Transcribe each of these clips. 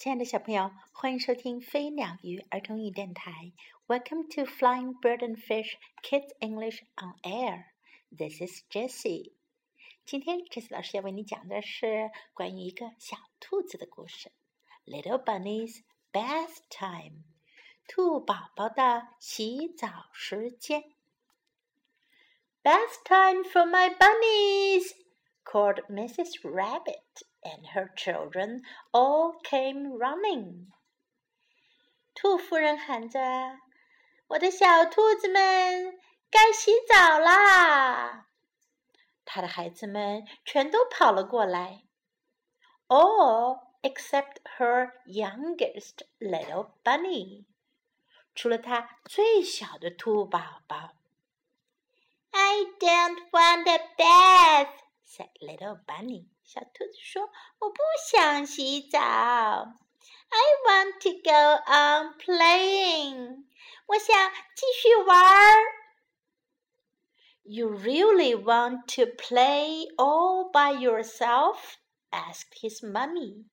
亲爱的小朋友，欢迎收听飞鸟鱼儿童语电台。Welcome to Flying Bird and Fish Kids English on Air. This is Jessie. 今天 Jessie 老师要为你讲的是关于一个小兔子的故事。Little Bunny's Bath Time. 兔宝宝的洗澡时间。Bath time for my bunnies! called Mrs. Rabbit and her children all came running. 兔夫人喊着：“我的小兔子们，该洗澡啦！”她的孩子们全都跑了过来，all except her youngest little bunny，除了她最小的兔宝宝。I don't want a bath, said little bunny. 小兔子说：“我不想洗澡。I want to go on playing。我想继续玩。You really want to play all by yourself? asked his mummy.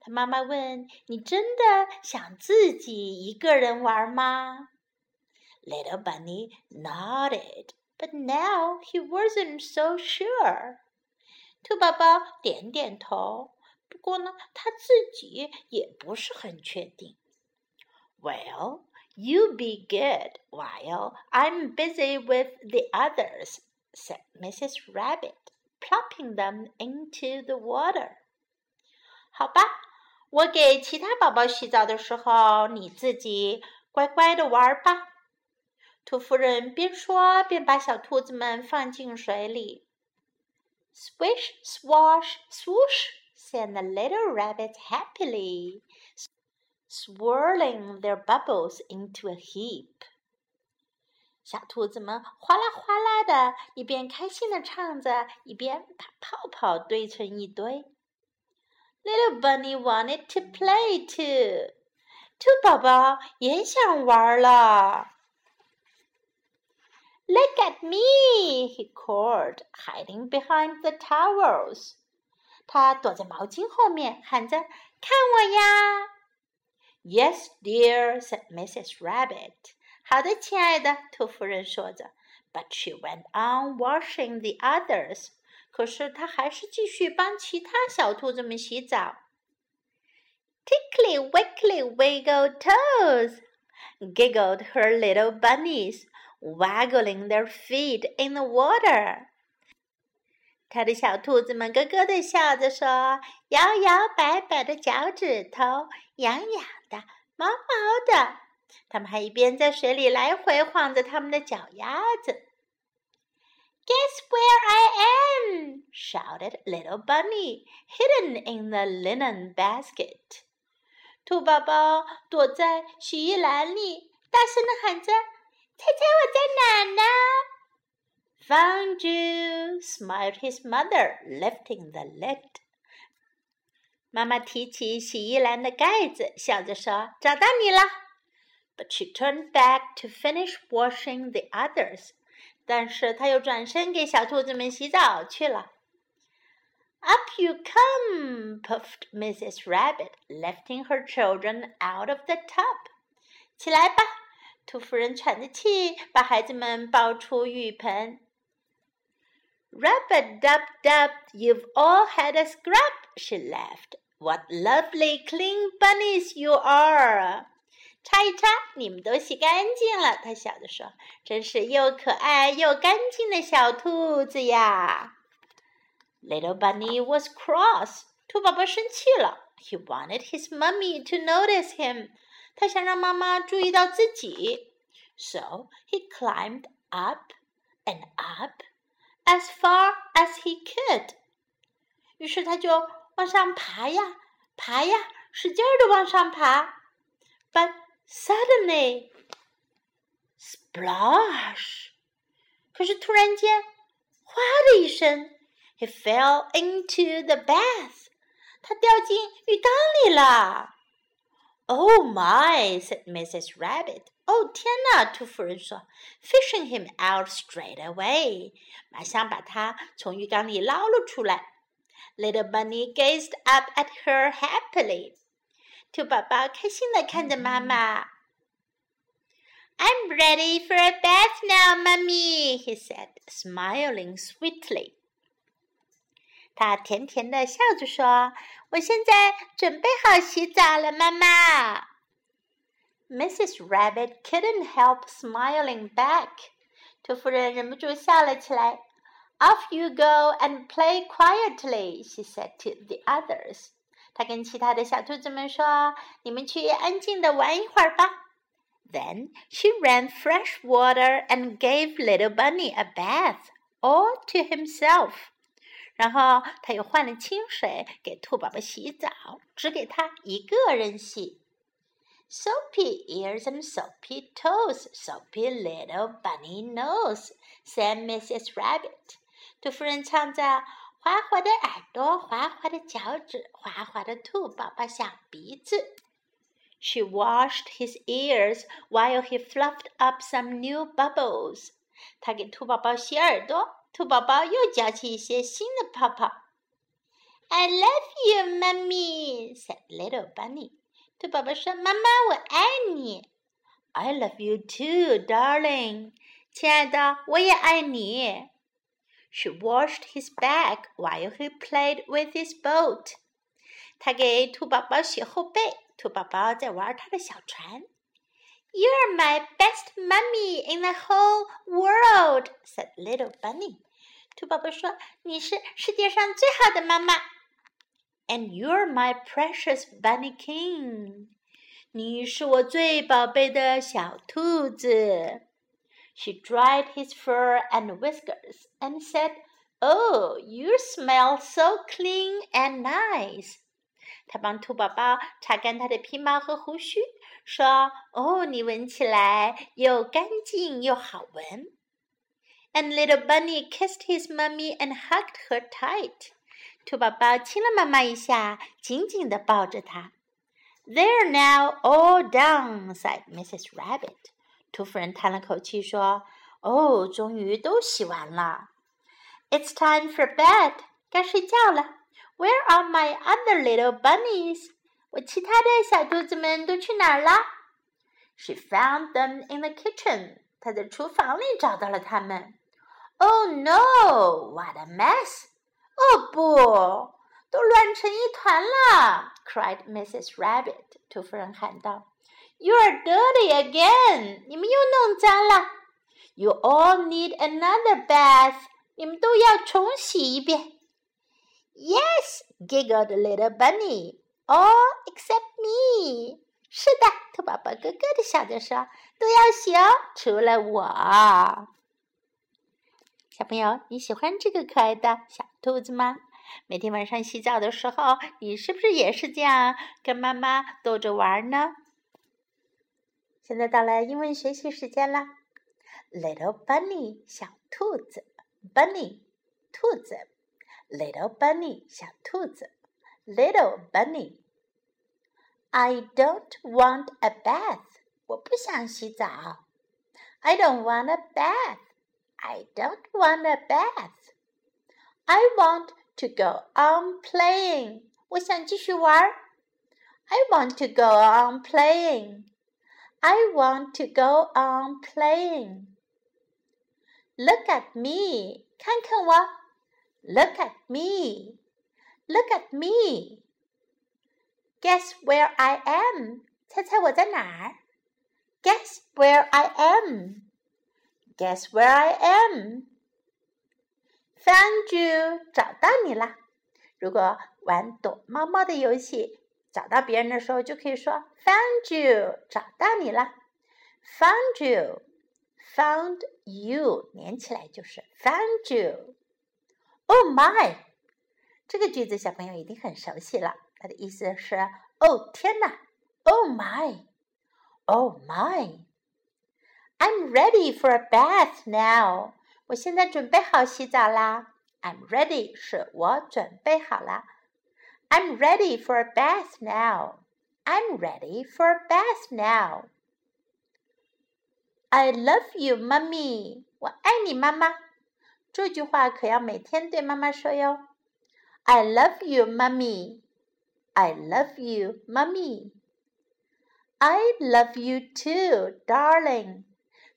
他妈妈问：“你真的想自己一个人玩吗？” Little bunny nodded, but now he wasn't so sure. 兔宝宝点点头，不过呢，他自己也不是很确定。Well, you be good while I'm busy with the others," said Mrs. Rabbit, plopping them into the water. 好吧，我给其他宝宝洗澡的时候，你自己乖乖的玩吧。兔夫人边说边把小兔子们放进水里。Swish, swash, swoosh, said the little rabbits happily, swirling their bubbles into a heap. 小兔子们哗啦哗啦的，一边开心的唱着，一边把泡泡堆成一堆。Little bunny wanted to play too，兔宝宝也想玩了。 Look at me! he called, hiding behind the towels. 他躲在毛巾后面，喊着：“看我呀！” Yes, dear, said Mrs. Rabbit. 好的，亲爱的，兔夫人说着。But she went on washing the others. 可是她还是继续帮其他小兔子们洗澡。Tickly, wickly, wiggle toes, giggled her little bunnies Waggling their feet in the water. 他的小兔子们咯咯的笑着说：“摇摇摆摆的脚趾头，痒痒的，毛毛的。”他们还一边在水里来回晃着他们的脚丫子。Guess where I am? shouted little bunny, hidden in the linen basket. 兔宝宝躲在洗衣篮里，大声的喊着。猜猜我 ？Found you, smiled his mother, lifting the lid. 妈妈提起洗衣篮的盖子，笑着说：“找到你了。” But she turned back to finish washing the others. 但是她又转身给小兔子们洗澡去了。Up you come, puffed Mrs. Rabbit, lifting her children out of the tub. 起来吧，兔夫人喘着气，把孩子们抱出浴盆。 Rub a dub dub, you've all had a scrub, she laughed. What lovely clean bunnies you are! 擦一擦，你们都洗干净了。她笑着说：“真是又可爱又干净的小兔子呀。” Little bunny was cross. 兔宝宝生气了。He wanted his mummy to notice him. 他想让妈妈注意到自己，so he climbed up and up as far as he could。于是他就往上爬呀，爬呀，使劲儿的往上爬。But suddenly, splash！可是突然间，哗的一声，he fell into the bath。他掉进浴缸里了。 Oh my! said Mrs. Rabbit. Oh 天哪！兔夫人说，fishing him out straight away，马上把他从浴缸里捞了出来。Little Bunny gazed up at her happily. 兔宝宝开心的看着妈妈。I'm ready for a bath now, Mummy, he said, smiling sweetly. 他甜甜的笑着说：“我现在准备好洗澡了，妈妈。” Mrs. Rabbit couldn't help smiling back. 兔夫人忍不住笑了起来。Off you go and play quietly, she said to the others. 她跟其他的小兔子们说：“你们去安静的玩一会儿吧。” Then she ran fresh water and gave little bunny a bath, all to himself. 然后他又换了清水给兔宝宝洗澡，只给他一个人洗。Soapy ears and soapy toes, soapy little bunny nose, said Mrs. Rabbit. 兔夫人唱着：“滑滑的耳朵，滑滑的脚趾，滑滑的兔宝宝小鼻子。” She washed his ears while he fluffed up some new bubbles. 她给兔宝宝洗耳朵，兔宝宝又搅起一些新的泡泡。I love you, Mummy," said little bunny. 兔宝宝说：“妈妈，我爱你。” I love you too, darling. 亲爱的，我也爱你。She washed his back while he played with his boat. 她给兔宝宝洗后背。兔宝宝在玩他的小船。You're my best mummy in the whole world," said little bunny. 兔宝宝说：“你是世界上最好的妈妈。” And you're my precious bunny king. 你是我最宝贝的小兔子。She dried his fur and whiskers and said, "Oh, you smell so clean and nice." 她帮兔宝宝擦干他的皮毛和胡须，说：“哦，你闻起来又干净又好闻。” And little bunny kissed his mummy and hugged her tight. 兔宝宝亲了妈妈一下，紧紧地抱着她。They're now all done," said Mrs. Rabbit. 兔夫人叹了口气说：“哦，终于都洗完了。It's time for bed. 该睡觉了。” Where are my other little bunnies? 我其他的小兔子们都去哪儿了？She found them in the kitchen. 她在厨房里找到了它们。 Oh no! What a mess! 哦不，都乱成一团了！cried Mrs. Rabbit. 兔夫人喊道：“You're dirty again! 你们又弄脏了。You all need another bath. 你们都要重洗一遍。” Yes, giggled little bunny. All except me. 是的，兔宝宝咯咯的笑着说：“都要洗哦，除了我。” 小朋友，你喜欢这个可爱的小兔子吗？每天晚上洗澡的时候，你是不是也是这样跟妈妈逗着玩呢？现在到了英文学习时间了。Little bunny，小兔子，bunny，兔子。Little bunny，小兔子。Little bunny。I don't want a bath。我不想洗澡。I don't want a bath。I don't want a bath。I want to go on playing。我想继续玩。I want to go on playing。I want to go on playing。Look at me，看看我。Look at me. Look at me. Guess where I am? 猜猜我在哪儿？Guess where I am? Guess where I am? Found you，找到你啦。如果玩躲猫猫的游戏，找到别人的时候，就可以说 Found you，找到你啦。Found you，found you，连起来就是 Found you。Oh my！这个句子小朋友一定很熟悉了。它的意思是：哦天哪！Oh my！Oh my! my！I'm ready for a bath now。我现在准备好洗澡啦。I'm ready 是我准备好了。I'm ready for a bath now. I'm ready for a bath now. I love you, Mummy. 我爱你，妈妈。这句话可要每天对妈妈说哟。I love you, mommy. I love you, mommy. I love you too, darling.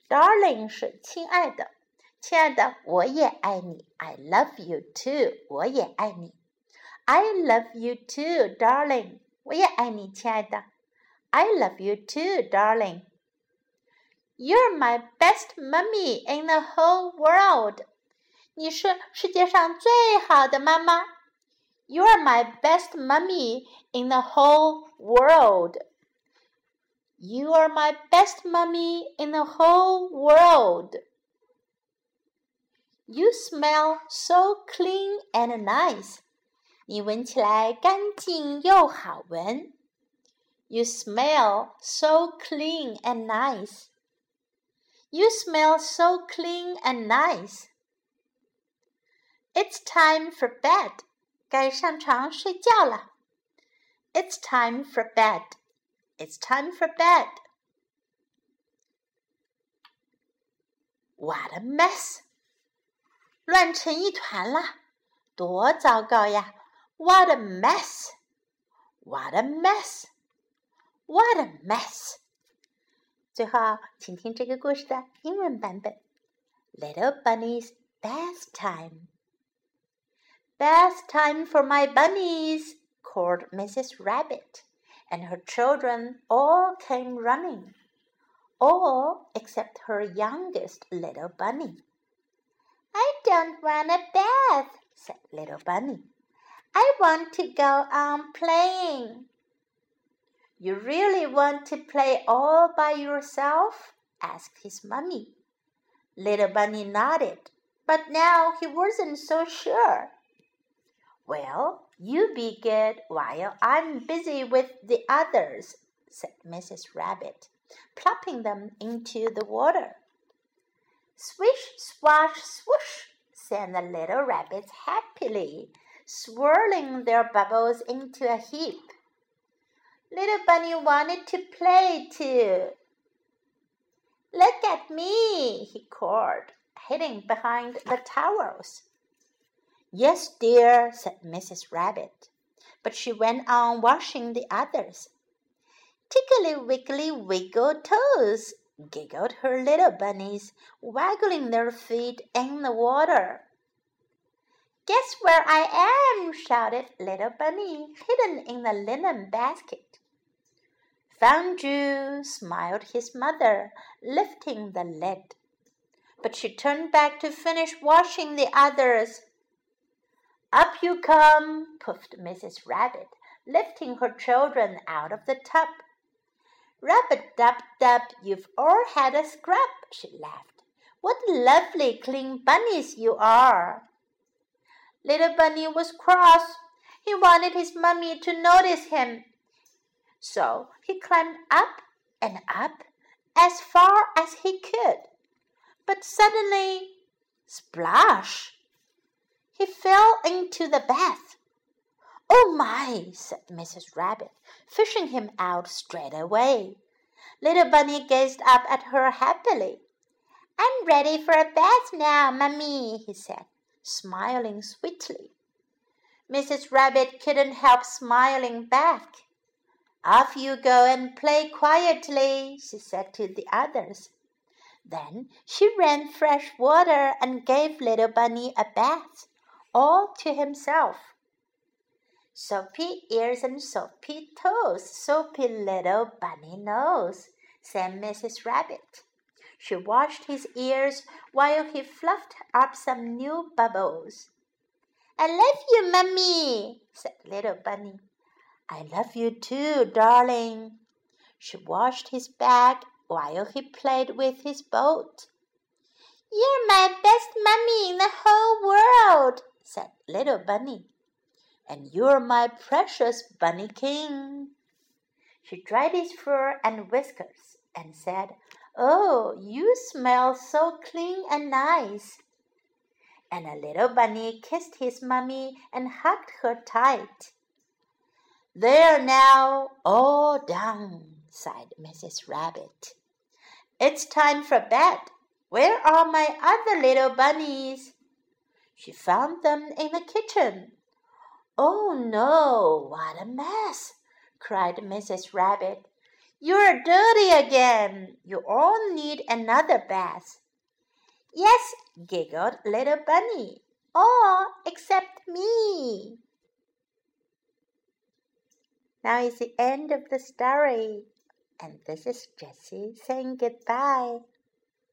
Darling 是亲爱的，亲爱的，我也爱你。I love you too，我也爱你。I love you too, darling. 我也爱你，亲爱的。I love you too, darling. You're my best mummy in the whole world. 你是世界上最好的妈妈。You're my best mummy in the whole world. You are my best mummy in the whole world. You smell so clean and nice. 你闻起来干净又好闻。You smell so clean and nice. You smell so clean and nice. It's time for bed. 该上床睡觉了。It's time for bed. It's time for bed. What a mess! 乱成一团了，多糟糕呀！what a mess! What a mess! What a mess! 最后，请听这个故事的英文版本：Little Bunny's bath time. Bath time for my bunnies! called Mrs. Rabbit, and her children all came running, all except her youngest little bunny. I don't want a bath, said little bunny. I want to go on playing. You really want to play all by yourself? asked his mummy. Little Bunny nodded, but now he wasn't so sure. Well, you be good while I'm busy with the others, said Mrs. Rabbit, plopping them into the water. Swish, swash, swoosh, sang the little rabbits happily swirling their bubbles into a heap. Little Bunny wanted to play too. Look at me, he called, hiding behind the towels. Yes, dear, said Mrs. Rabbit, but she went on washing the others. Tickly wiggly wiggle toes, giggled her little bunnies, waggling their feet in the water. Guess where I am? shouted little Bunny, hidden in the linen basket. Found you, smiled his mother, lifting the lid. But she turned back to finish washing the others. Up you come, puffed Mrs. Rabbit, lifting her children out of the tub. Rub a dub dub, you've all had a scrub, she laughed. What lovely clean bunnies you are! Little Bunny was cross. He wanted his mummy to notice him. So he climbed up and up as far as he could. But suddenly, splash! He fell into the bath. Oh my, said Mrs. Rabbit, fishing him out straight away. Little Bunny gazed up at her happily. I'm ready for a bath now, Mummy, he said smiling sweetly. Mrs. Rabbit couldn't help smiling back. Off you go and play quietly, she said to the others. Then she ran fresh water and gave little Bunny a bath, all to himself. Soapy ears and soapy toes, soapy little bunny nose, said Mrs. Rabbit. She washed his ears while he fluffed up some new bubbles. I love you, Mummy, said little Bunny. I love you too, darling. She washed his back while he played with his boat. You're my best mummy in the whole world, said little Bunny. And you're my precious Bunny King. She dried his fur and whiskers and said, Oh, you smell so clean and nice. And a little bunny kissed his mummy and hugged her tight. There now, all done, sighed Mrs. Rabbit. It's time for bed. Where are my other little bunnies? She found them in the kitchen. Oh no, what a mess! cried Mrs. Rabbit. You're dirty again. You all need another bath. Yes, giggled little bunny. All except me. Now is the end of the story. And this is Jessie saying goodbye.